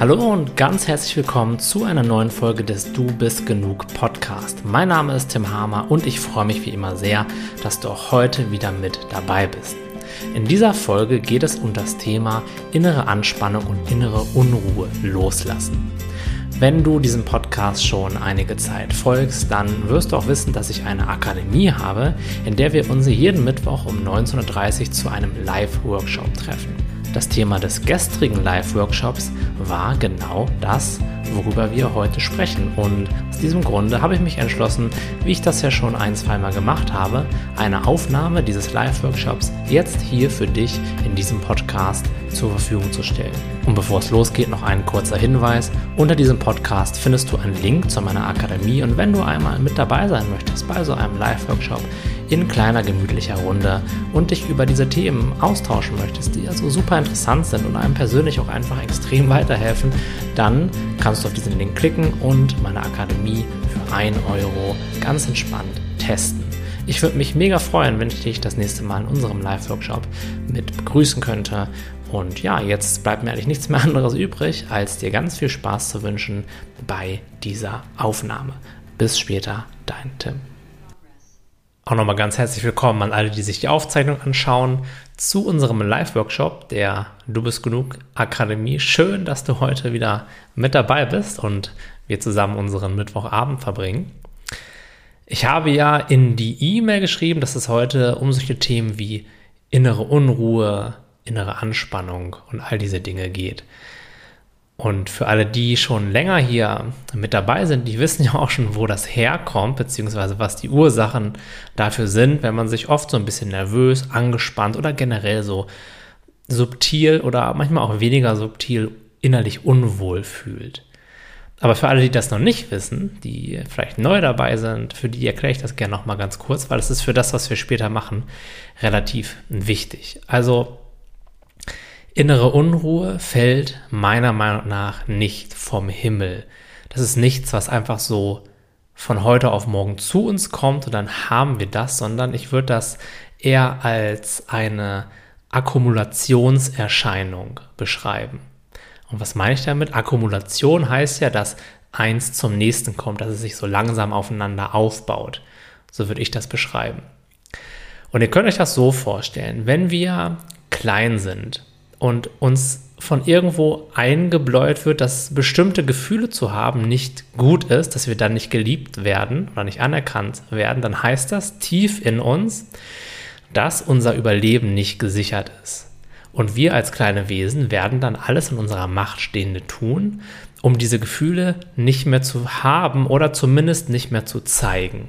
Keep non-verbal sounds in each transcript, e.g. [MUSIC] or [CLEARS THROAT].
Hallo und ganz herzlich willkommen zu einer neuen Folge des Du bist genug Podcast. Mein Name ist Tim Hamer und ich freue mich wie immer sehr, dass du auch heute wieder mit dabei bist. In dieser Folge geht es um das Thema innere Anspannung und innere Unruhe loslassen. Wenn du diesem Podcast schon einige Zeit folgst, dann wirst du auch wissen, dass ich eine Akademie habe, in der wir uns jeden Mittwoch um 19.30 Uhr zu einem Live-Workshop treffen. Das Thema des gestrigen Live-Workshops war genau das, worüber wir heute sprechen. Und aus diesem Grunde habe ich mich entschlossen, wie ich das ja schon ein, zweimal gemacht habe, eine Aufnahme dieses Live-Workshops jetzt hier für dich in diesem Podcast zur Verfügung zu stellen. Und bevor es losgeht, noch ein kurzer Hinweis. Unter diesem Podcast findest du einen Link zu meiner Akademie und wenn du einmal mit dabei sein möchtest bei so einem Live-Workshop, in kleiner gemütlicher Runde und dich über diese Themen austauschen möchtest, die also super interessant sind und einem persönlich auch einfach extrem [LAUGHS] weiterhelfen, dann kannst du auf diesen Link klicken und meine Akademie für 1 Euro ganz entspannt testen. Ich würde mich mega freuen, wenn ich dich das nächste Mal in unserem Live-Workshop mit begrüßen könnte. Und ja, jetzt bleibt mir eigentlich nichts mehr [LAUGHS] anderes übrig, als dir ganz viel Spaß zu wünschen bei dieser Aufnahme. Bis später, dein Tim. Auch nochmal ganz herzlich willkommen an alle, die sich die Aufzeichnung anschauen zu unserem Live-Workshop der Du bist genug Akademie. Schön, dass du heute wieder mit dabei bist und wir zusammen unseren Mittwochabend verbringen. Ich habe ja in die E-Mail geschrieben, dass es heute um solche Themen wie innere Unruhe, innere Anspannung und all diese Dinge geht. Und für alle, die schon länger hier mit dabei sind, die wissen [LAUGHS] ja auch schon, wo das herkommt, beziehungsweise was die Ursachen dafür sind, wenn man sich oft so ein bisschen nervös, angespannt oder generell so subtil oder manchmal auch weniger subtil innerlich unwohl fühlt. Aber für alle, die das noch nicht wissen, die vielleicht neu dabei sind, für die erkläre ich das gerne nochmal ganz kurz, weil es ist für das, was wir später machen, relativ wichtig. Also Innere Unruhe fällt meiner Meinung nach nicht vom Himmel. Das ist nichts, was einfach so von heute auf morgen zu uns kommt und dann haben wir das, sondern ich würde das eher als eine Akkumulationserscheinung beschreiben. Und was meine ich damit? Akkumulation heißt ja, dass eins zum nächsten kommt, dass es sich so langsam aufeinander aufbaut. So würde ich das beschreiben. Und ihr könnt euch das so vorstellen, wenn wir klein sind und uns von irgendwo eingebläut wird, dass bestimmte Gefühle zu haben nicht gut ist, dass wir dann nicht geliebt werden oder nicht anerkannt werden, dann heißt das tief in uns, dass unser Überleben nicht gesichert ist. Und wir als kleine Wesen werden dann alles in unserer Macht Stehende tun, um diese Gefühle nicht mehr zu haben oder zumindest nicht mehr zu zeigen.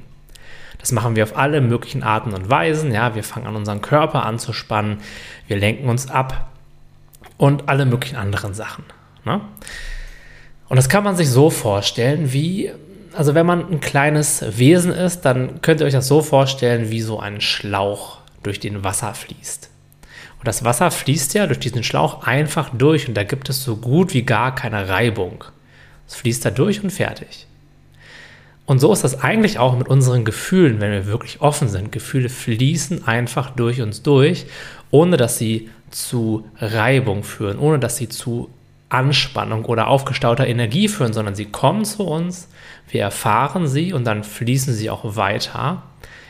Das machen wir auf alle möglichen Arten und Weisen. Ja, wir fangen an, unseren Körper anzuspannen, wir lenken uns ab und alle möglichen anderen Sachen. Ne? Und das kann man sich so vorstellen, wie, also wenn man ein kleines Wesen ist, dann könnt ihr euch das so vorstellen, wie so ein Schlauch durch den Wasser fließt. Und das Wasser fließt ja durch diesen Schlauch einfach durch und da gibt es so gut wie gar keine Reibung. Es fließt da durch und fertig. Und so ist das eigentlich auch mit unseren Gefühlen, wenn wir wirklich offen sind. Gefühle fließen einfach durch uns durch, ohne dass sie zu Reibung führen, ohne dass sie zu Anspannung oder aufgestauter Energie führen, sondern sie kommen zu uns, wir erfahren sie und dann fließen sie auch weiter,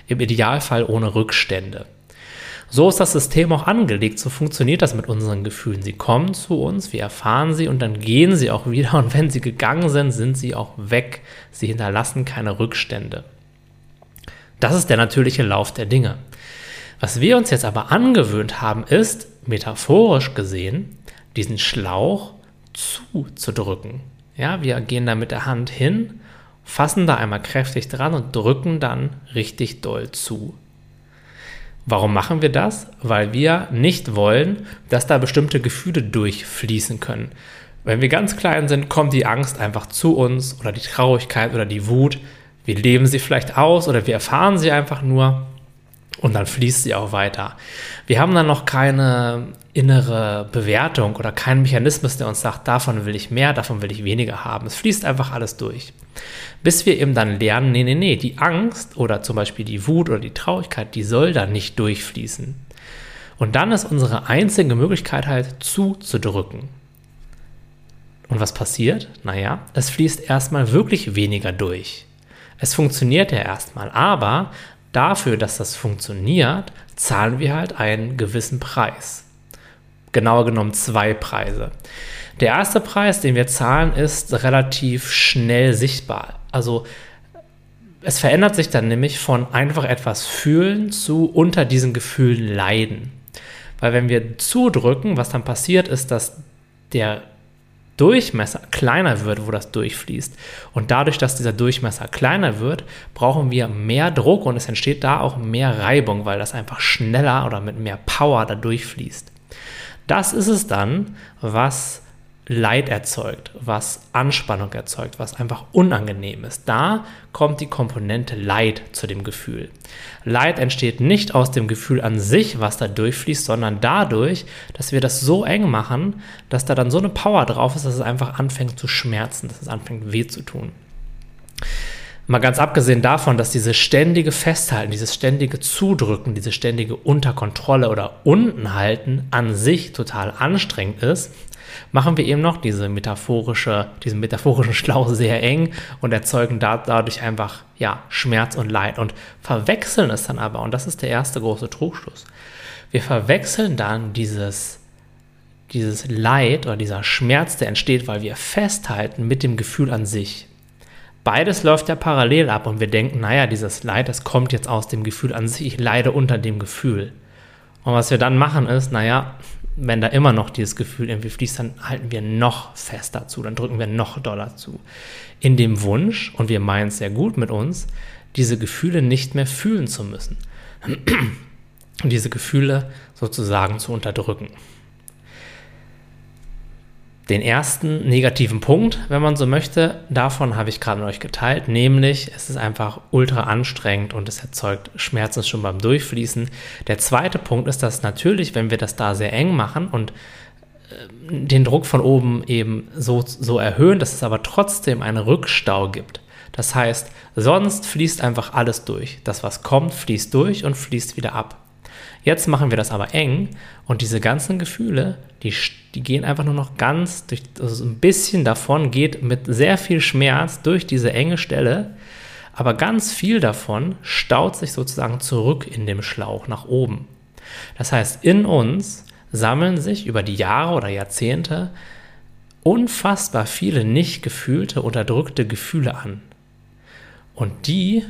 im Idealfall ohne Rückstände. So ist das System auch angelegt, so funktioniert das mit unseren Gefühlen. Sie kommen zu uns, wir erfahren sie und dann gehen sie auch wieder und wenn sie gegangen sind, sind sie auch weg. Sie hinterlassen keine Rückstände. Das ist der natürliche Lauf der Dinge. Was wir uns jetzt aber angewöhnt haben, ist, metaphorisch gesehen, diesen Schlauch zuzudrücken. Ja, wir gehen da mit der Hand hin, fassen da einmal kräftig dran und drücken dann richtig doll zu. Warum machen wir das? Weil wir nicht wollen, dass da bestimmte Gefühle durchfließen können. Wenn wir ganz klein sind, kommt die Angst einfach zu uns oder die Traurigkeit oder die Wut. Wir leben sie vielleicht aus oder wir erfahren sie einfach nur und dann fließt sie auch weiter. Wir haben dann noch keine innere Bewertung oder keinen Mechanismus, der uns sagt, davon will ich mehr, davon will ich weniger haben. Es fließt einfach alles durch. Bis wir eben dann lernen, nee, nee, nee, die Angst oder zum Beispiel die Wut oder die Traurigkeit, die soll da nicht durchfließen. Und dann ist unsere einzige Möglichkeit halt zuzudrücken. Und was passiert? Naja, es fließt erstmal wirklich weniger durch. Es funktioniert ja erstmal, aber dafür, dass das funktioniert, zahlen wir halt einen gewissen Preis. Genauer genommen zwei Preise. Der erste Preis, den wir zahlen, ist relativ schnell sichtbar. Also es verändert sich dann nämlich von einfach etwas fühlen zu unter diesen Gefühlen leiden. Weil wenn wir zudrücken, was dann passiert ist, dass der Durchmesser kleiner wird, wo das durchfließt. Und dadurch, dass dieser Durchmesser kleiner wird, brauchen wir mehr Druck und es entsteht da auch mehr Reibung, weil das einfach schneller oder mit mehr Power da durchfließt. Das ist es dann, was Leid erzeugt, was Anspannung erzeugt, was einfach unangenehm ist. Da kommt die Komponente Leid zu dem Gefühl. Leid entsteht nicht aus dem Gefühl an sich, was da durchfließt, sondern dadurch, dass wir das so eng machen, dass da dann so eine Power drauf ist, dass es einfach anfängt zu schmerzen, dass es anfängt weh zu tun. Mal ganz abgesehen davon, dass dieses ständige Festhalten, dieses ständige Zudrücken, diese ständige Unterkontrolle oder Untenhalten an sich total anstrengend ist, machen wir eben noch diese metaphorische, diesen metaphorischen [LAUGHS] Schlauch sehr eng und erzeugen da, dadurch einfach ja, Schmerz und Leid und verwechseln es dann aber, und das ist der erste große Trugschluss. Wir verwechseln dann dieses, dieses Leid oder dieser Schmerz, der entsteht, weil wir festhalten mit dem Gefühl an sich. Beides läuft ja parallel ab und wir denken, naja, dieses Leid, das kommt jetzt aus dem Gefühl an sich, ich leide unter dem Gefühl. Und was wir dann machen ist, naja, wenn da immer noch dieses Gefühl irgendwie fließt, dann halten wir noch fester zu, dann drücken wir noch doller zu. In dem Wunsch, und wir meinen es sehr gut mit uns, diese Gefühle nicht mehr fühlen zu müssen. [CLEARS THROAT] Und diese Gefühle sozusagen zu unterdrücken den ersten negativen Punkt, wenn man so möchte, davon habe ich gerade mit euch geteilt, nämlich es ist einfach ultra anstrengend und es erzeugt Schmerzen schon beim Durchfließen. Der zweite Punkt ist, dass natürlich, wenn wir das da sehr eng machen und äh, den Druck von oben eben so, so erhöhen, dass es aber trotzdem einen Rückstau gibt. Das heißt, sonst fließt einfach alles durch. Das, was kommt, fließt durch und fließt wieder ab. Jetzt machen wir das aber eng und diese ganzen Gefühle, die, die gehen einfach nur noch ganz durch, also ein bisschen davon geht mit sehr viel Schmerz durch diese enge Stelle, aber ganz viel davon staut sich sozusagen zurück in dem Schlauch nach oben. Das heißt, in uns sammeln sich über die Jahre oder Jahrzehnte unfassbar viele nicht gefühlte, unterdrückte Gefühle an. Und die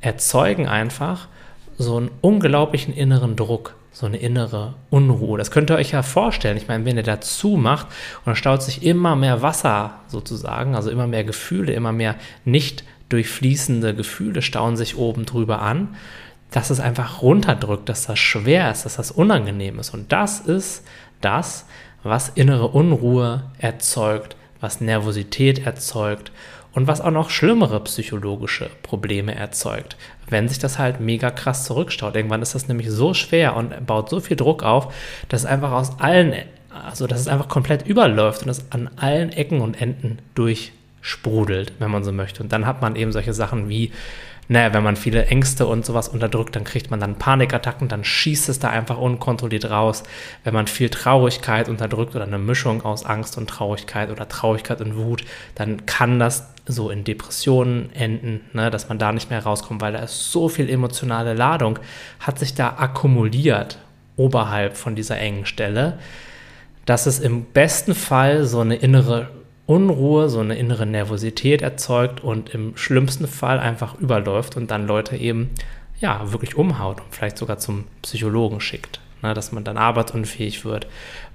erzeugen einfach so einen unglaublichen inneren Druck, so eine innere Unruhe. Das könnt ihr euch ja vorstellen. Ich meine, wenn ihr dazu macht und dann staut sich immer mehr Wasser sozusagen, also immer mehr Gefühle, immer mehr nicht durchfließende Gefühle stauen sich oben drüber an, dass es einfach runterdrückt, dass das schwer ist, dass das unangenehm ist. Und das ist das, was innere Unruhe erzeugt, was Nervosität erzeugt und was auch noch schlimmere psychologische Probleme erzeugt, wenn sich das halt mega krass zurückstaut. Irgendwann ist das nämlich so schwer und baut so viel Druck auf, dass es einfach aus allen, also dass es einfach komplett überläuft und es an allen Ecken und Enden durchsprudelt, wenn man so möchte. Und dann hat man eben solche Sachen wie naja, wenn man viele Ängste und sowas unterdrückt, dann kriegt man dann Panikattacken, dann schießt es da einfach unkontrolliert raus. Wenn man viel Traurigkeit unterdrückt oder eine Mischung aus Angst und Traurigkeit oder Traurigkeit und Wut, dann kann das so in Depressionen enden, ne, dass man da nicht mehr rauskommt, weil da ist so viel emotionale Ladung, hat sich da akkumuliert oberhalb von dieser engen Stelle, dass es im besten Fall so eine innere Unruhe, so eine innere Nervosität erzeugt und im schlimmsten Fall einfach überläuft und dann Leute eben ja wirklich umhaut und vielleicht sogar zum Psychologen schickt, ne, dass man dann arbeitsunfähig wird,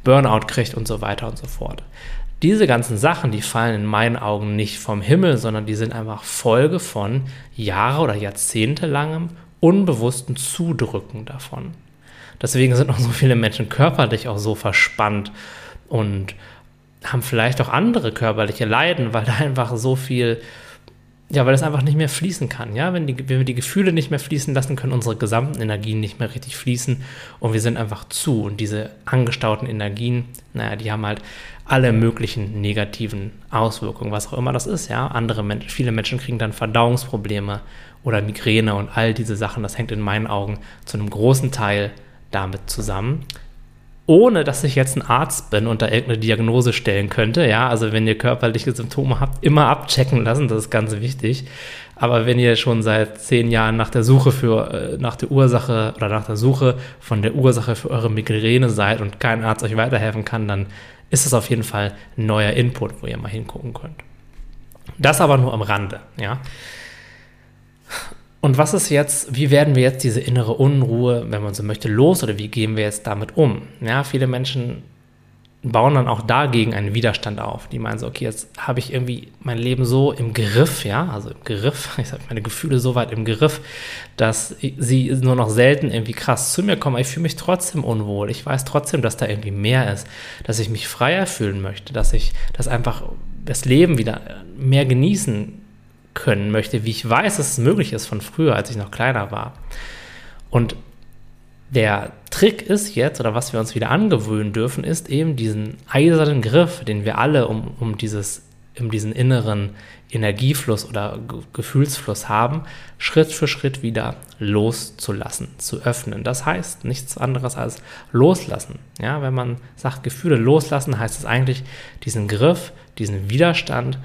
Burnout kriegt und so weiter und so fort. Diese ganzen Sachen, die fallen in meinen Augen nicht vom Himmel, sondern die sind einfach Folge von Jahre oder Jahrzehnte langem unbewussten Zudrücken davon. Deswegen sind auch so viele Menschen körperlich auch so verspannt und haben vielleicht auch andere körperliche Leiden, weil da einfach so viel, ja, weil es einfach nicht mehr fließen kann. Ja, wenn, die, wenn wir die Gefühle nicht mehr fließen lassen, können unsere gesamten Energien nicht mehr richtig fließen und wir sind einfach zu. Und diese angestauten Energien, naja, die haben halt alle möglichen negativen Auswirkungen, was auch immer das ist. Ja, andere Menschen, viele Menschen kriegen dann Verdauungsprobleme oder Migräne und all diese Sachen. Das hängt in meinen Augen zu einem großen Teil damit zusammen ohne dass ich jetzt ein Arzt bin und da irgendeine Diagnose stellen könnte. Ja, also wenn ihr körperliche Symptome habt, immer abchecken lassen, das ist ganz wichtig. Aber wenn ihr schon seit zehn Jahren nach der Suche für, äh, nach der Ursache oder nach der Suche von der Ursache für eure Migräne seid und kein Arzt euch weiterhelfen kann, dann ist es auf jeden Fall ein neuer Input, wo ihr mal hingucken könnt. Das aber nur am Rande, ja. Und was ist jetzt, wie werden wir jetzt diese innere Unruhe, wenn man so möchte, los oder wie gehen wir jetzt damit um? Ja, viele Menschen bauen dann auch dagegen einen Widerstand auf. Die meinen so, okay, jetzt habe ich irgendwie mein Leben so im Griff, ja, also im Griff, [LAUGHS] ich habe meine Gefühle so weit im Griff, dass sie nur noch selten irgendwie krass zu mir kommen. Aber ich fühle mich trotzdem unwohl. Ich weiß trotzdem, dass da irgendwie mehr ist, dass ich mich freier fühlen möchte, dass ich das einfach das Leben wieder mehr genießen können möchte, wie ich weiß, dass es möglich ist von früher, als ich noch kleiner war. Und der Trick ist jetzt, oder was wir uns wieder angewöhnen dürfen, ist eben diesen eisernen Griff, den wir alle um, um, dieses, um diesen inneren Energiefluss oder Gefühlsfluss haben, Schritt für Schritt wieder loszulassen, zu öffnen. Das heißt nichts anderes als loslassen. Ja, wenn man sagt Gefühle loslassen, heißt es eigentlich diesen Griff, diesen Widerstand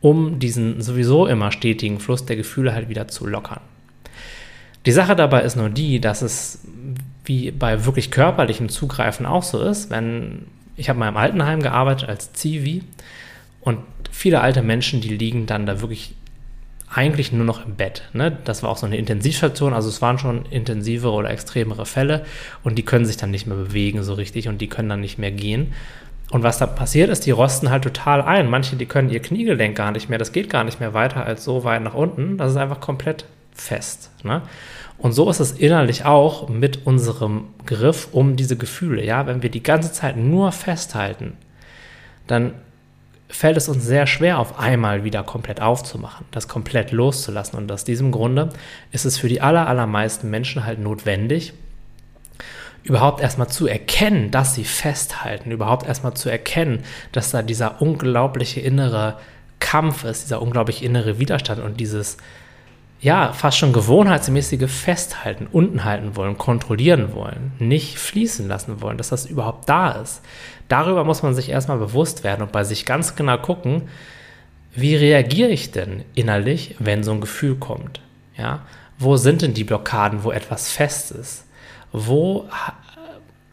um diesen sowieso immer stetigen Fluss der Gefühle halt wieder zu lockern. Die Sache dabei ist nur die, dass es wie bei wirklich körperlichem Zugreifen auch so ist, wenn ich habe mal im Altenheim gearbeitet als Zivi und viele alte Menschen, die liegen dann da wirklich eigentlich nur noch im Bett. Ne? Das war auch so eine Intensivstation, also es waren schon intensivere oder extremere Fälle und die können sich dann nicht mehr bewegen so richtig und die können dann nicht mehr gehen. Und was da passiert ist, die rosten halt total ein. Manche, die können ihr Kniegelenk gar nicht mehr, das geht gar nicht mehr weiter als so weit nach unten. Das ist einfach komplett fest. Ne? Und so ist es innerlich auch mit unserem Griff um diese Gefühle. Ja, wenn wir die ganze Zeit nur festhalten, dann fällt es uns sehr schwer, auf einmal wieder komplett aufzumachen, das komplett loszulassen. Und aus diesem Grunde ist es für die aller, allermeisten Menschen halt notwendig, überhaupt erstmal zu erkennen, dass sie festhalten, überhaupt erstmal zu erkennen, dass da dieser unglaubliche innere Kampf ist, dieser unglaubliche innere Widerstand und dieses, ja, fast schon gewohnheitsmäßige Festhalten, unten halten wollen, kontrollieren wollen, nicht fließen lassen wollen, dass das überhaupt da ist. Darüber muss man sich erstmal bewusst werden und bei sich ganz genau gucken, wie reagiere ich denn innerlich, wenn so ein Gefühl kommt? Ja, wo sind denn die Blockaden, wo etwas fest ist? Wo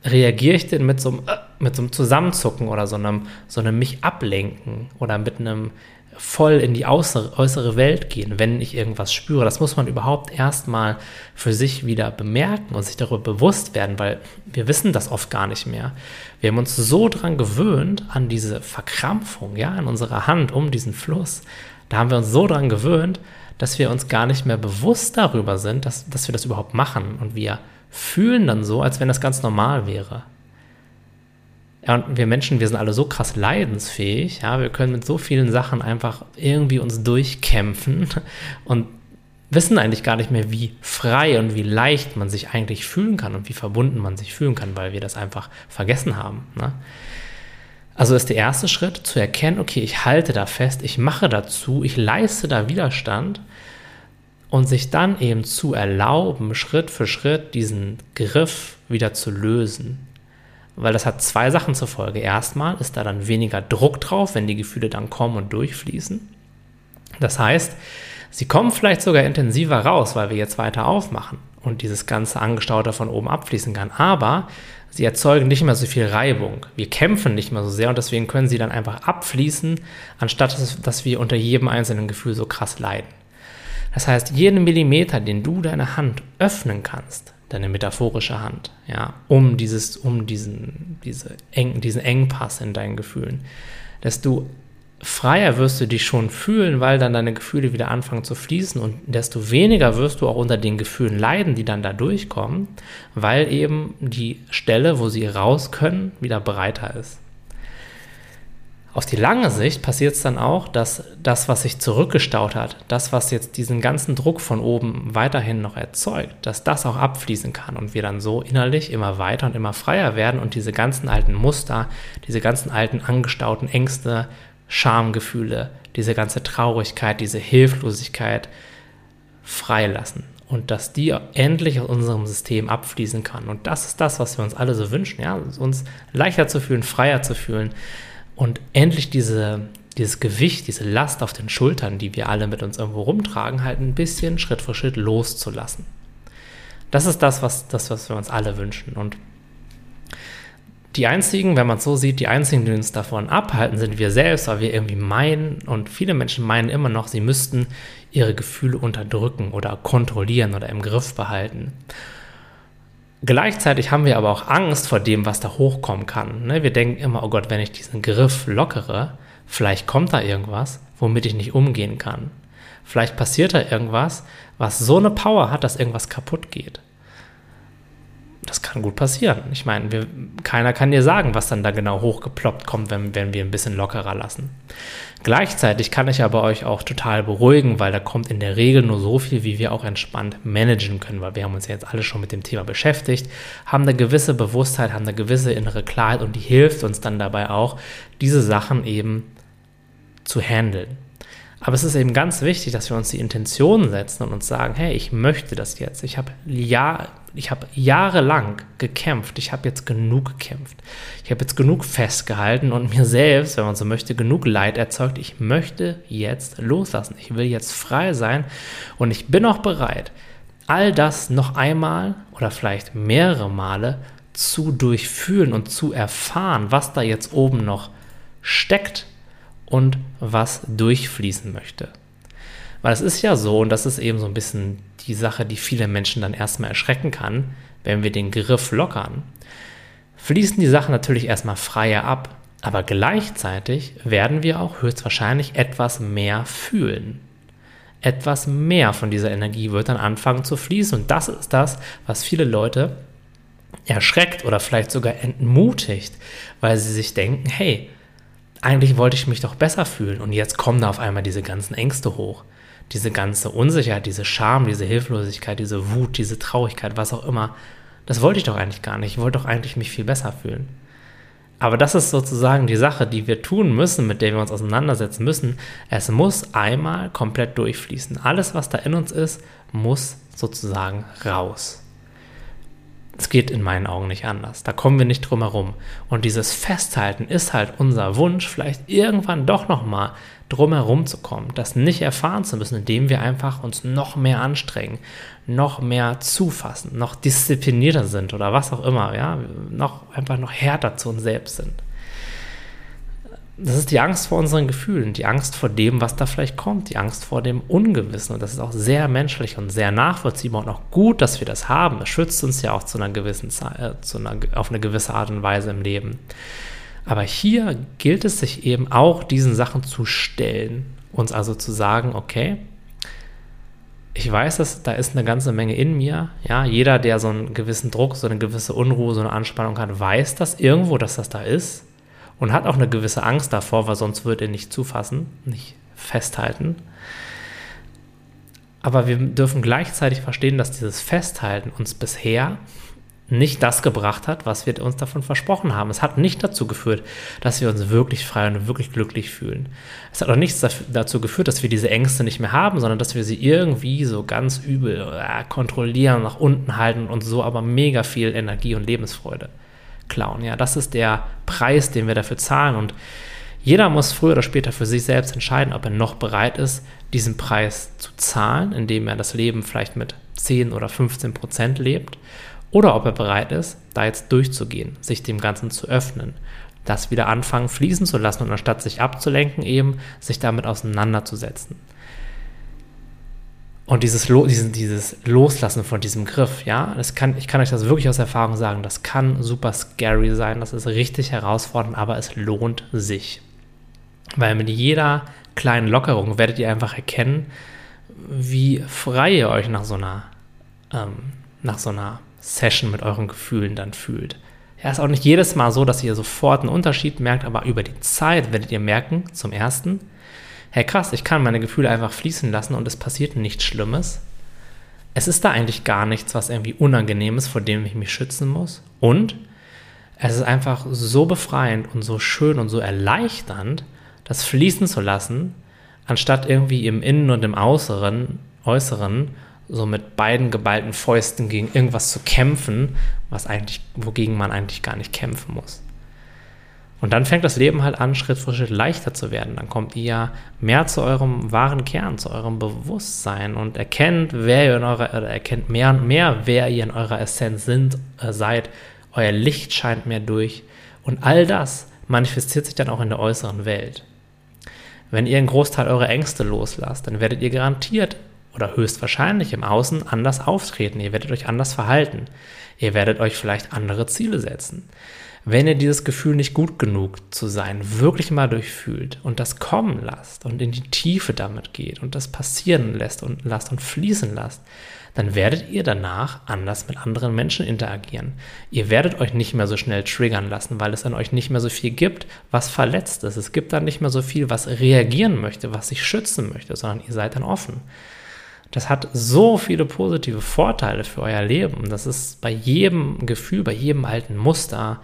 reagiere ich denn mit so, einem, äh, mit so einem Zusammenzucken oder so einem, so einem mich ablenken oder mit einem voll in die äußere, Welt gehen, wenn ich irgendwas spüre. Das muss man überhaupt erstmal für sich wieder bemerken und sich darüber bewusst werden, weil wir wissen das oft gar nicht mehr. Wir haben uns so dran gewöhnt, an diese Verkrampfung, ja, in unserer Hand um diesen Fluss. Da haben wir uns so dran gewöhnt, dass wir uns gar nicht mehr bewusst darüber sind, dass, dass wir das überhaupt machen und wir fühlen dann so, als wenn das ganz normal wäre. Ja, und wir Menschen, wir sind alle so krass leidensfähig, ja, wir können mit so vielen Sachen einfach irgendwie uns durchkämpfen [LAUGHS] und wissen eigentlich gar nicht mehr, wie frei und wie leicht man sich eigentlich fühlen kann und wie verbunden man sich fühlen kann, weil wir das einfach vergessen haben. Ne? Also ist der erste Schritt zu erkennen, okay, ich halte da fest, ich mache dazu, ich leiste da Widerstand und sich dann eben zu erlauben, Schritt für Schritt diesen Griff wieder zu lösen. Weil das hat zwei Sachen zur Folge. Erstmal ist da dann weniger Druck drauf, wenn die Gefühle dann kommen und durchfließen. Das heißt, sie kommen vielleicht sogar intensiver raus, weil wir jetzt weiter aufmachen und dieses ganze Angestaute von oben abfließen kann. Aber sie erzeugen nicht mehr so viel Reibung. Wir kämpfen nicht mehr so sehr und deswegen können sie dann einfach abfließen, anstatt dass wir unter jedem einzelnen Gefühl so krass leiden. Das heißt, jeden Millimeter, den du deine Hand öffnen kannst, deine metaphorische Hand, ja, um dieses, um diesen, diese Eng, diesen Engpass in deinen Gefühlen, desto freier wirst du dich schon fühlen, weil dann deine Gefühle wieder anfangen zu fließen und desto weniger wirst du auch unter den Gefühlen leiden, die dann da durchkommen, weil eben die Stelle, wo sie raus können, wieder breiter ist. Auf die lange Sicht passiert es dann auch, dass das, was sich zurückgestaut hat, das, was jetzt diesen ganzen Druck von oben weiterhin noch erzeugt, dass das auch abfließen kann und wir dann so innerlich immer weiter und immer freier werden und diese ganzen alten Muster, diese ganzen alten angestauten Ängste, Schamgefühle, diese ganze Traurigkeit, diese Hilflosigkeit freilassen und dass die endlich aus unserem System abfließen kann. Und das ist das, was wir uns alle so wünschen, ja, uns leichter zu fühlen, freier zu fühlen und endlich diese, dieses Gewicht, diese Last auf den Schultern, die wir alle mit uns irgendwo rumtragen, halt ein bisschen Schritt für Schritt loszulassen. Das ist das, was, das, was wir uns alle wünschen. Und die einzigen, wenn man es so sieht, die einzigen, die uns davon abhalten, sind wir selbst, weil wir irgendwie meinen, und viele Menschen meinen immer noch, sie müssten ihre Gefühle unterdrücken oder kontrollieren oder im Griff behalten. Gleichzeitig haben wir aber auch Angst vor dem, was da hochkommen kann. Ne? Wir denken immer, oh Gott, wenn ich diesen Griff lockere, vielleicht kommt da irgendwas, womit ich nicht umgehen kann. Vielleicht passiert da irgendwas, was so eine Power hat, dass irgendwas kaputt geht das kann gut passieren. Ich meine, wir, keiner kann dir sagen, was dann da genau hochgeploppt kommt, wenn, wenn wir ein bisschen lockerer lassen. Gleichzeitig kann ich aber euch auch total beruhigen, weil da kommt in der Regel nur so viel, wie wir auch entspannt managen können, weil wir haben uns ja jetzt alle schon mit dem Thema beschäftigt, haben eine gewisse Bewusstheit, haben eine gewisse innere Klarheit und die hilft uns dann dabei auch, diese Sachen eben zu handeln. Aber es ist eben ganz wichtig, dass wir uns die Intention setzen und uns sagen, hey, ich möchte das jetzt. Ich habe ja, ich habe jahrelang gekämpft. Ich habe jetzt genug gekämpft. Ich habe jetzt genug festgehalten und mir selbst, wenn man so möchte, genug Leid erzeugt. Ich möchte jetzt loslassen. Ich will jetzt frei sein und ich bin auch bereit, all das noch einmal oder vielleicht mehrere Male zu durchfühlen und zu erfahren, was da jetzt oben noch steckt und was durchfließen möchte. Weil es ist ja so, und das ist eben so ein bisschen die Sache, die viele Menschen dann erstmal erschrecken kann, wenn wir den Griff lockern, fließen die Sachen natürlich erstmal freier ab, aber gleichzeitig werden wir auch höchstwahrscheinlich etwas mehr fühlen. Etwas mehr von dieser Energie wird dann anfangen zu fließen und das ist das, was viele Leute erschreckt oder vielleicht sogar entmutigt, weil sie sich denken, hey, eigentlich wollte ich mich doch besser fühlen und jetzt kommen da auf einmal diese ganzen Ängste hoch. Diese ganze Unsicherheit, diese Scham, diese Hilflosigkeit, diese Wut, diese Traurigkeit, was auch immer. Das wollte ich doch eigentlich gar nicht. Ich wollte doch eigentlich mich viel besser fühlen. Aber das ist sozusagen die Sache, die wir tun müssen, mit der wir uns auseinandersetzen müssen. Es muss einmal komplett durchfließen. Alles, was da in uns ist, muss sozusagen raus. Es geht in meinen Augen nicht anders. Da kommen wir nicht drum herum. Und dieses Festhalten ist halt unser Wunsch, vielleicht irgendwann doch nochmal drum herum zu kommen, das nicht erfahren zu müssen, indem wir einfach uns noch mehr anstrengen, noch mehr zufassen, noch disziplinierter sind oder was auch immer, ja, noch einfach noch härter zu uns selbst sind das ist die Angst vor unseren Gefühlen, die Angst vor dem, was da vielleicht kommt, die Angst vor dem Ungewissen. Und das ist auch sehr menschlich und sehr nachvollziehbar und auch gut, dass wir das haben. Es schützt uns ja auch zu einer gewissen Zeit, äh, zu einer, auf eine gewisse Art und Weise im Leben. Aber hier gilt es sich eben auch diesen Sachen zu stellen, uns also zu sagen, okay, ich weiß, dass da ist eine ganze Menge in mir. Ja, jeder, der so einen gewissen Druck, so eine gewisse Unruhe, so eine Anspannung hat, weiß das irgendwo, dass das da ist und hat auch eine gewisse Angst davor, weil sonst würde er nicht zufassen, nicht festhalten. Aber wir dürfen gleichzeitig verstehen, dass dieses Festhalten uns bisher nicht das gebracht hat, was wir uns davon versprochen haben. Es hat nicht dazu geführt, dass wir uns wirklich frei und wirklich glücklich fühlen. Es hat auch nichts dazu geführt, dass wir diese Ängste nicht mehr haben, sondern dass wir sie irgendwie so ganz übel äh, kontrollieren, nach unten halten und so aber mega viel Energie und Lebensfreude klauen. Ja, das ist der Preis, den wir dafür zahlen. Und jeder muss früher oder später für sich selbst entscheiden, ob er noch bereit ist, diesen Preis zu zahlen, indem er das Leben vielleicht mit 10 oder 15 Prozent lebt, oder ob er bereit ist, da jetzt durchzugehen, sich dem Ganzen zu öffnen, das wieder anfangen fließen zu lassen und anstatt sich abzulenken, eben sich damit auseinanderzusetzen. Und dieses, Lo dieses, dieses Loslassen von diesem Griff, ja, das kann, ich kann euch das wirklich aus Erfahrung sagen, das kann super scary sein, das ist richtig herausfordernd, aber es lohnt sich. Weil mit jeder kleinen Lockerung werdet ihr einfach erkennen, wie frei ihr euch nach so einer, ähm, nach so einer Session mit euren Gefühlen dann fühlt. Ja, ist auch nicht jedes Mal so, dass ihr sofort einen Unterschied merkt, aber über die Zeit werdet ihr merken, zum ersten, hey krass, ich kann meine Gefühle einfach fließen lassen und es passiert nichts Schlimmes. Es ist da eigentlich gar nichts, was irgendwie unangenehm ist, vor dem ich mich schützen muss. Und es ist einfach so befreiend und so schön und so erleichternd, das fließen zu lassen, anstatt irgendwie im Innen und im Äußeren, Äußeren so mit beiden geballten Fäusten gegen irgendwas zu kämpfen, was eigentlich, wogegen man eigentlich gar nicht kämpfen muss. Und dann fängt das Leben halt an, Schritt für Schritt leichter zu werden. Dann kommt ihr mehr zu eurem wahren Kern, zu eurem Bewusstsein und erkennt, wer ihr in eurer, oder erkennt mehr und mehr, wer ihr in eurer Essenz sind, äh, seid. Euer Licht scheint mehr durch. Und all das manifestiert sich dann auch in der äußeren Welt. Wenn ihr einen Großteil eurer Ängste loslasst, dann werdet ihr garantiert oder höchstwahrscheinlich im Außen anders auftreten. Ihr werdet euch anders verhalten. Ihr werdet euch vielleicht andere Ziele setzen. Wenn ihr dieses Gefühl nicht gut genug zu sein wirklich mal durchfühlt und das kommen lasst und in die Tiefe damit geht und das passieren lässt und lasst und fließen lasst, dann werdet ihr danach anders mit anderen Menschen interagieren. Ihr werdet euch nicht mehr so schnell triggern lassen, weil es an euch nicht mehr so viel gibt, was verletzt ist. Es gibt dann nicht mehr so viel, was reagieren möchte, was sich schützen möchte, sondern ihr seid dann offen. Das hat so viele positive Vorteile für euer Leben. Das ist bei jedem Gefühl, bei jedem alten Muster,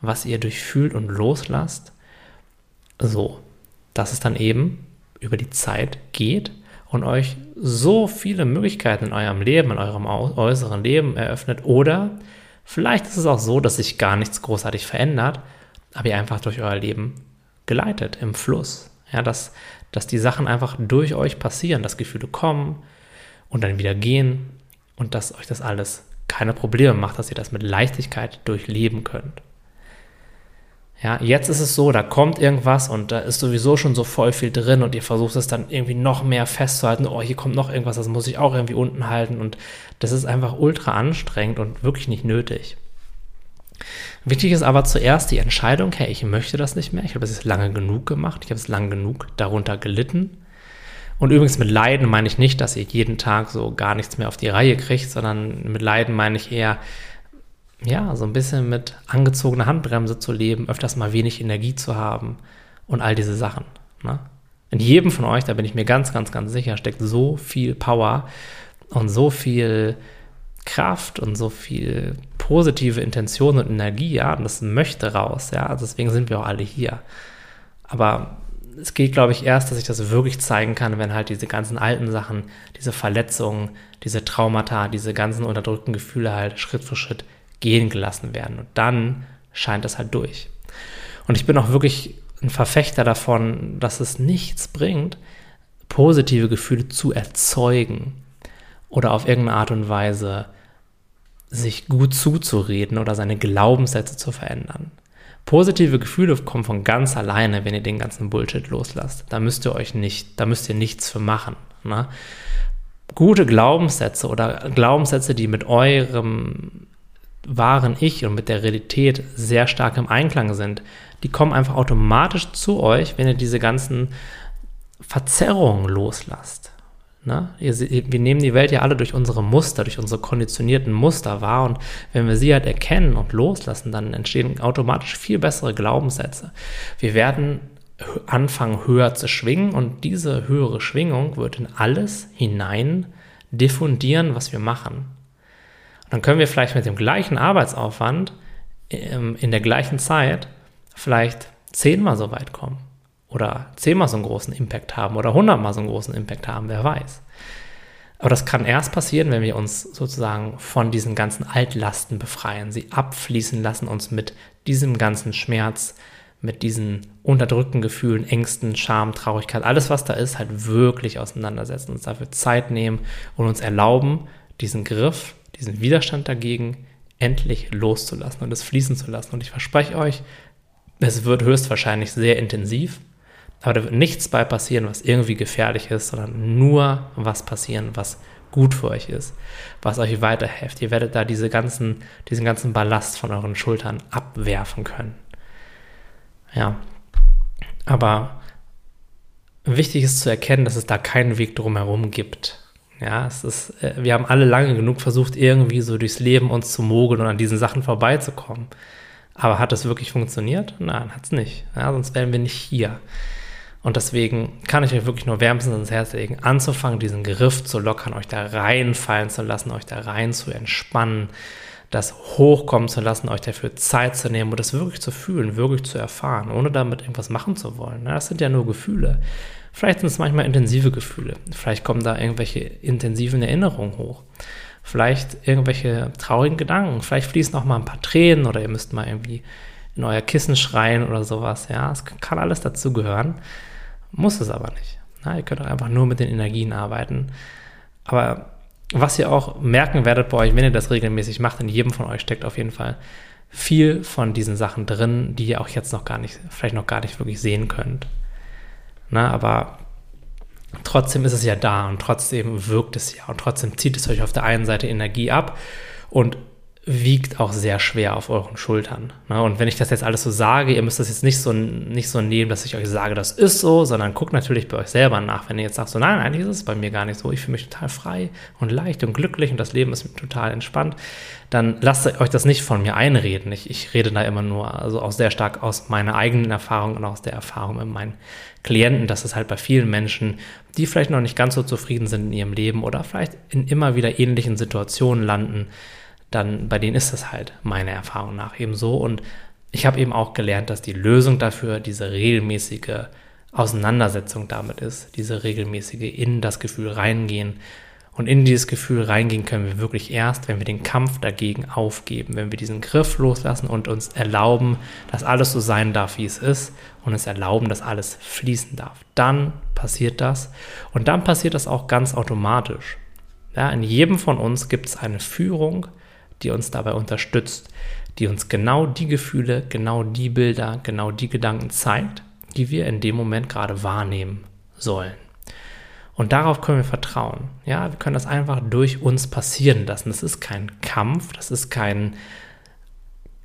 was ihr durchfühlt und loslasst, so, dass es dann eben über die Zeit geht und euch so viele Möglichkeiten in eurem Leben, in eurem äußeren Leben eröffnet. Oder vielleicht ist es auch so, dass sich gar nichts großartig verändert, aber ihr einfach durch euer Leben geleitet im Fluss. Ja, dass, dass die Sachen einfach durch euch passieren, dass Gefühle kommen und dann wieder gehen und dass euch das alles keine Probleme macht, dass ihr das mit Leichtigkeit durchleben könnt. Ja, jetzt ist es so, da kommt irgendwas und da ist sowieso schon so voll viel drin und ihr versucht es dann irgendwie noch mehr festzuhalten. Oh, hier kommt noch irgendwas, das muss ich auch irgendwie unten halten und das ist einfach ultra anstrengend und wirklich nicht nötig. Wichtig ist aber zuerst die Entscheidung, hey, ich möchte das nicht mehr. Ich habe es jetzt lange genug gemacht. Ich habe es lange genug darunter gelitten. Und übrigens mit Leiden meine ich nicht, dass ihr jeden Tag so gar nichts mehr auf die Reihe kriegt, sondern mit Leiden meine ich eher, ja, so ein bisschen mit angezogener Handbremse zu leben, öfters mal wenig Energie zu haben und all diese Sachen. Ne? In jedem von euch, da bin ich mir ganz, ganz, ganz sicher, steckt so viel Power und so viel Kraft und so viel positive Intention und Energie, ja, und das möchte raus, ja, also deswegen sind wir auch alle hier. Aber es geht, glaube ich, erst, dass ich das wirklich zeigen kann, wenn halt diese ganzen alten Sachen, diese Verletzungen, diese Traumata, diese ganzen unterdrückten Gefühle halt Schritt für Schritt gehen gelassen werden. Und dann scheint es halt durch. Und ich bin auch wirklich ein Verfechter davon, dass es nichts bringt, positive Gefühle zu erzeugen oder auf irgendeine Art und Weise sich gut zuzureden oder seine Glaubenssätze zu verändern. Positive Gefühle kommen von ganz alleine, wenn ihr den ganzen Bullshit loslasst. Da müsst ihr euch nicht, da müsst ihr nichts für machen. Ne? Gute Glaubenssätze oder Glaubenssätze, die mit eurem wahren Ich und mit der Realität sehr stark im Einklang sind, die kommen einfach automatisch zu euch, wenn ihr diese ganzen Verzerrungen loslasst. Ne? Wir nehmen die Welt ja alle durch unsere Muster, durch unsere konditionierten Muster wahr und wenn wir sie halt erkennen und loslassen, dann entstehen automatisch viel bessere Glaubenssätze. Wir werden anfangen höher zu schwingen und diese höhere Schwingung wird in alles hinein diffundieren, was wir machen dann können wir vielleicht mit dem gleichen Arbeitsaufwand ähm, in der gleichen Zeit vielleicht zehnmal so weit kommen oder zehnmal so einen großen Impact haben oder hundertmal so einen großen Impact haben, wer weiß. Aber das kann erst passieren, wenn wir uns sozusagen von diesen ganzen Altlasten befreien, sie abfließen lassen, uns mit diesem ganzen Schmerz, mit diesen unterdrückten Gefühlen, Ängsten, Scham, Traurigkeit, alles was da ist, halt wirklich auseinandersetzen, uns dafür Zeit nehmen und uns erlauben, diesen Griff diesen Widerstand dagegen endlich loszulassen und es fließen zu lassen. Und ich verspreche euch, es wird höchstwahrscheinlich sehr intensiv, aber da wird nichts bei passieren, was irgendwie gefährlich ist, sondern nur was passieren, was gut für euch ist, was euch weiterhilft. Ihr werdet da diese ganzen, diesen ganzen Ballast von euren Schultern abwerfen können. Ja, aber wichtig ist zu erkennen, dass es da keinen Weg drumherum gibt. Ja, es ist, äh, wir haben alle lange genug versucht, irgendwie so durchs Leben uns zu mogeln und an diesen Sachen vorbeizukommen. Aber hat das wirklich funktioniert? Nein, hat es nicht. Ja, sonst wären wir nicht hier. Und deswegen kann ich euch wirklich nur wärmstens ins Herz legen, anzufangen, diesen Griff zu lockern, euch da reinfallen zu lassen, euch da rein zu entspannen, das hochkommen zu lassen, euch dafür Zeit zu nehmen und das wirklich zu fühlen, wirklich zu erfahren, ohne damit irgendwas machen zu wollen. Das sind ja nur Gefühle. Vielleicht sind es manchmal intensive Gefühle. Vielleicht kommen da irgendwelche intensiven Erinnerungen hoch. Vielleicht irgendwelche traurigen Gedanken. Vielleicht fließen auch mal ein paar Tränen oder ihr müsst mal irgendwie in euer Kissen schreien oder sowas. Ja, es kann alles dazugehören. Muss es aber nicht. Na, ihr könnt auch einfach nur mit den Energien arbeiten. Aber was ihr auch merken werdet bei euch, wenn ihr das regelmäßig macht, in jedem von euch steckt auf jeden Fall viel von diesen Sachen drin, die ihr auch jetzt noch gar nicht, vielleicht noch gar nicht wirklich sehen könnt. Na, aber trotzdem ist es ja da und trotzdem wirkt es ja und trotzdem zieht es euch auf der einen Seite Energie ab und wiegt auch sehr schwer auf euren Schultern. Ne? Und wenn ich das jetzt alles so sage, ihr müsst das jetzt nicht so, nicht so nehmen, dass ich euch sage, das ist so, sondern guckt natürlich bei euch selber nach. Wenn ihr jetzt sagt, so nein, eigentlich ist es bei mir gar nicht so, ich fühle mich total frei und leicht und glücklich und das Leben ist total entspannt, dann lasst euch das nicht von mir einreden. Ich, ich rede da immer nur, also auch sehr stark aus meiner eigenen Erfahrung und aus der Erfahrung mit meinen Klienten, dass es halt bei vielen Menschen, die vielleicht noch nicht ganz so zufrieden sind in ihrem Leben oder vielleicht in immer wieder ähnlichen Situationen landen, dann bei denen ist das halt meiner Erfahrung nach eben so. Und ich habe eben auch gelernt, dass die Lösung dafür diese regelmäßige Auseinandersetzung damit ist, diese regelmäßige in das Gefühl reingehen. Und in dieses Gefühl reingehen können wir wirklich erst, wenn wir den Kampf dagegen aufgeben, wenn wir diesen Griff loslassen und uns erlauben, dass alles so sein darf, wie es ist und es erlauben, dass alles fließen darf. Dann passiert das und dann passiert das auch ganz automatisch. Ja, in jedem von uns gibt es eine Führung, die uns dabei unterstützt, die uns genau die Gefühle, genau die Bilder, genau die Gedanken zeigt, die wir in dem Moment gerade wahrnehmen sollen. Und darauf können wir vertrauen. Ja, wir können das einfach durch uns passieren lassen. Das ist kein Kampf, das ist kein,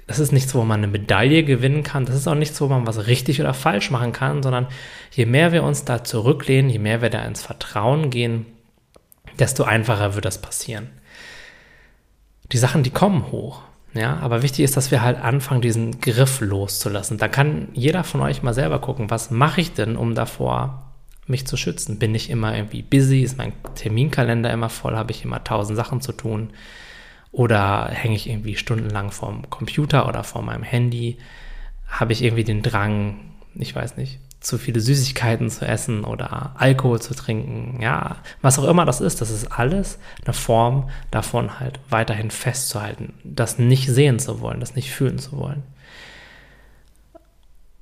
das ist nichts, wo man eine Medaille gewinnen kann. Das ist auch nichts, wo man was richtig oder falsch machen kann, sondern je mehr wir uns da zurücklehnen, je mehr wir da ins Vertrauen gehen, desto einfacher wird das passieren die Sachen, die kommen hoch. Ja, aber wichtig ist, dass wir halt anfangen, diesen Griff loszulassen. Da kann jeder von euch mal selber gucken, was mache ich denn, um davor mich zu schützen? Bin ich immer irgendwie busy? Ist mein Terminkalender immer voll? Habe ich immer tausend Sachen zu tun? Oder hänge ich irgendwie stundenlang vorm Computer oder vor meinem Handy? Habe ich irgendwie den Drang, ich weiß nicht, zu viele Süßigkeiten zu essen oder Alkohol zu trinken, ja, was auch immer das ist, das ist alles eine Form davon halt weiterhin festzuhalten, das nicht sehen zu wollen, das nicht fühlen zu wollen.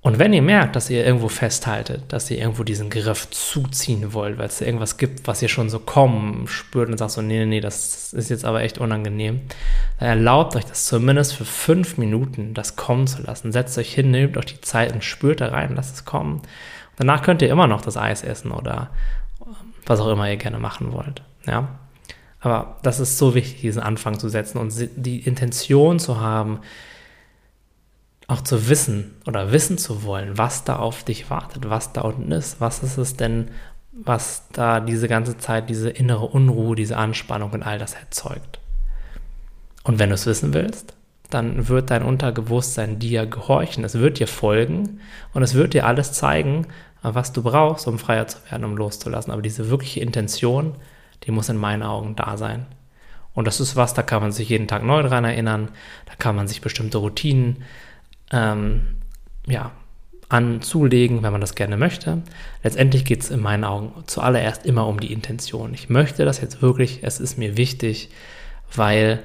Und wenn ihr merkt, dass ihr irgendwo festhaltet, dass ihr irgendwo diesen Griff zuziehen wollt, weil es irgendwas gibt, was ihr schon so kommen spürt und sagt so, nee, nee, nee, das ist jetzt aber echt unangenehm, dann erlaubt euch das zumindest für fünf Minuten, das kommen zu lassen. Setzt euch hin, nehmt euch die Zeit und spürt da rein, lasst es kommen. Danach könnt ihr immer noch das Eis essen oder was auch immer ihr gerne machen wollt, ja. Aber das ist so wichtig, diesen Anfang zu setzen und die Intention zu haben, auch zu wissen oder wissen zu wollen, was da auf dich wartet, was da unten ist, was ist es denn, was da diese ganze Zeit diese innere Unruhe, diese Anspannung und all das erzeugt. Und wenn du es wissen willst, dann wird dein Unterbewusstsein dir gehorchen, es wird dir folgen und es wird dir alles zeigen, was du brauchst, um freier zu werden, um loszulassen. Aber diese wirkliche Intention, die muss in meinen Augen da sein. Und das ist was, da kann man sich jeden Tag neu dran erinnern, da kann man sich bestimmte Routinen ähm, ja, anzulegen, wenn man das gerne möchte. Letztendlich geht es in meinen Augen zuallererst immer um die Intention. Ich möchte das jetzt wirklich, es ist mir wichtig, weil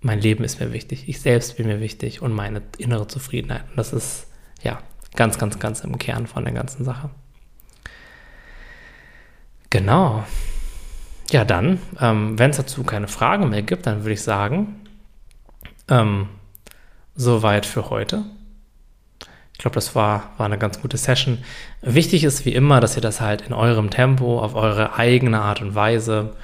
mein Leben ist mir wichtig, ich selbst bin mir wichtig und meine innere Zufriedenheit. Und das ist ja ganz, ganz, ganz im Kern von der ganzen Sache. Genau. Ja, dann, ähm, wenn es dazu keine Fragen mehr gibt, dann würde ich sagen, ähm, soweit für heute. Ich glaube, das war, war eine ganz gute Session. Wichtig ist wie immer, dass ihr das halt in eurem Tempo, auf eure eigene Art und Weise,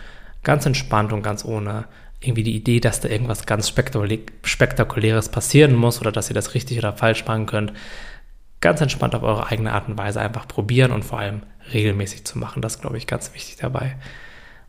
ganz entspannt und ganz ohne irgendwie die Idee, dass da irgendwas ganz Spektakuläres passieren muss oder dass ihr das richtig oder falsch machen könnt, ganz entspannt auf eure eigene Art und Weise einfach probieren und vor allem regelmäßig zu machen. Das glaube ich ganz wichtig dabei.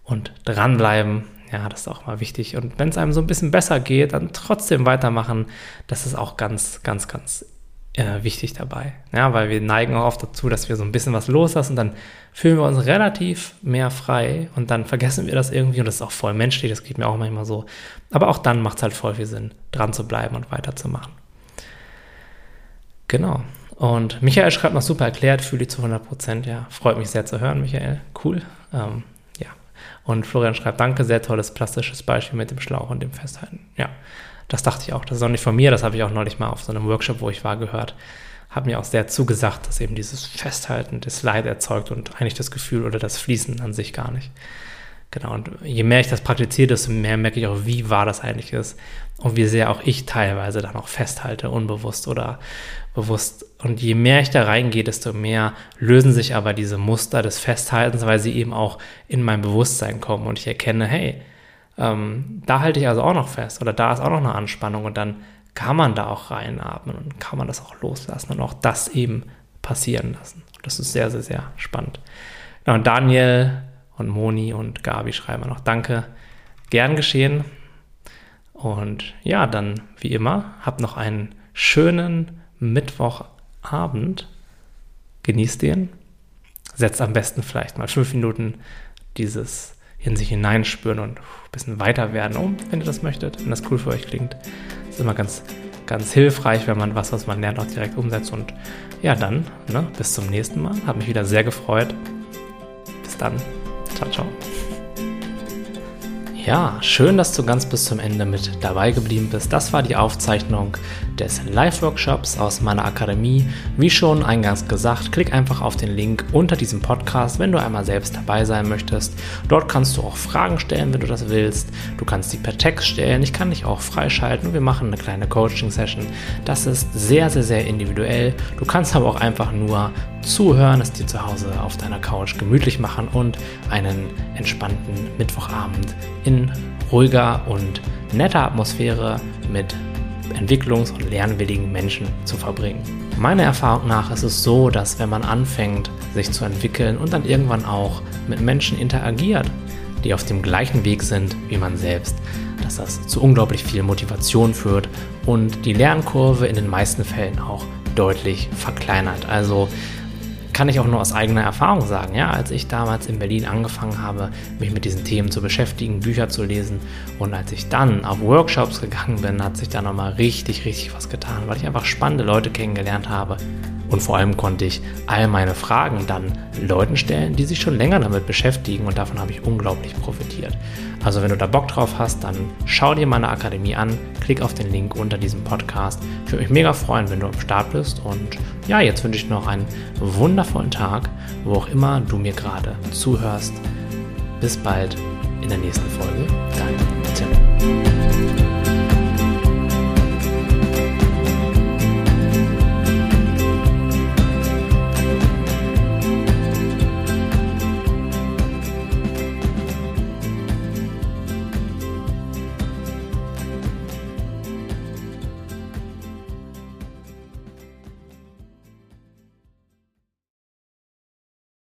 Und dranbleiben, ja, das ist auch mal wichtig. Und wenn es einem so ein bisschen besser geht, dann trotzdem weitermachen. Das ist auch ganz, ganz, ganz äh, wichtig dabei. Ja, weil wir neigen auch oft dazu, dass wir so ein bisschen was loslassen, dann fühlen wir uns relativ mehr frei und dann vergessen wir das irgendwie und das ist auch voll menschlich, das geht mir auch manchmal so. Aber auch dann macht es halt voll viel Sinn, dran zu bleiben und weiterzumachen. Genau. Und Michael schreibt noch super erklärt, fühle ich zu 100 Prozent. Ja, freut mich sehr zu hören, Michael. Cool. Ähm. Und Florian schreibt, danke, sehr tolles plastisches Beispiel mit dem Schlauch und dem Festhalten. Ja, das dachte ich auch. Das ist auch nicht von mir, das habe ich auch neulich mal auf so einem Workshop, wo ich war, gehört. Hat mir auch sehr zugesagt, dass eben dieses Festhalten das Leid erzeugt und eigentlich das Gefühl oder das Fließen an sich gar nicht. Genau, und je mehr ich das praktiziere, desto mehr merke ich auch, wie wahr das eigentlich ist und wie sehr auch ich teilweise dann auch festhalte, unbewusst oder bewusst. Und je mehr ich da reingehe, desto mehr lösen sich aber diese Muster des Festhaltens, weil sie eben auch in mein Bewusstsein kommen und ich erkenne, hey, ähm, da halte ich also auch noch fest oder da ist auch noch eine Anspannung und dann kann man da auch reinatmen und kann man das auch loslassen und auch das eben passieren lassen. Das ist sehr, sehr, sehr spannend. Und Daniel und Moni und Gabi schreiben noch Danke, gern geschehen. Und ja, dann wie immer, habt noch einen schönen Mittwochabend. Genießt den. Setzt am besten vielleicht mal fünf Minuten dieses in sich hineinspüren und ein bisschen weiter werden um, wenn ihr das möchtet, wenn das cool für euch klingt. Ist immer ganz, ganz hilfreich, wenn man was, was man lernt, auch direkt umsetzt. Und ja, dann, ne, bis zum nächsten Mal. Hat mich wieder sehr gefreut. Bis dann. Ciao, ciao. Ja, schön, dass du ganz bis zum Ende mit dabei geblieben bist. Das war die Aufzeichnung des Live-Workshops aus meiner Akademie. Wie schon eingangs gesagt, klick einfach auf den Link unter diesem Podcast, wenn du einmal selbst dabei sein möchtest. Dort kannst du auch Fragen stellen, wenn du das willst. Du kannst sie per Text stellen. Ich kann dich auch freischalten und wir machen eine kleine Coaching-Session. Das ist sehr, sehr, sehr individuell. Du kannst aber auch einfach nur zuhören, es dir zu Hause auf deiner Couch gemütlich machen und einen entspannten Mittwochabend in ruhiger und netter Atmosphäre mit entwicklungs- und lernwilligen Menschen zu verbringen. Meiner Erfahrung nach ist es so, dass wenn man anfängt, sich zu entwickeln und dann irgendwann auch mit Menschen interagiert, die auf dem gleichen Weg sind wie man selbst, dass das zu unglaublich viel Motivation führt und die Lernkurve in den meisten Fällen auch deutlich verkleinert. Also kann ich auch nur aus eigener Erfahrung sagen, ja, als ich damals in Berlin angefangen habe, mich mit diesen Themen zu beschäftigen, Bücher zu lesen und als ich dann auf Workshops gegangen bin, hat sich da nochmal richtig, richtig was getan, weil ich einfach spannende Leute kennengelernt habe und vor allem konnte ich all meine Fragen dann Leuten stellen, die sich schon länger damit beschäftigen und davon habe ich unglaublich profitiert. Also wenn du da Bock drauf hast, dann schau dir meine Akademie an, klick auf den Link unter diesem Podcast. Ich würde mich mega freuen, wenn du am Start bist und ja, jetzt wünsche ich noch einen wundervollen Tag, wo auch immer du mir gerade zuhörst. Bis bald in der nächsten Folge. Dein Tim.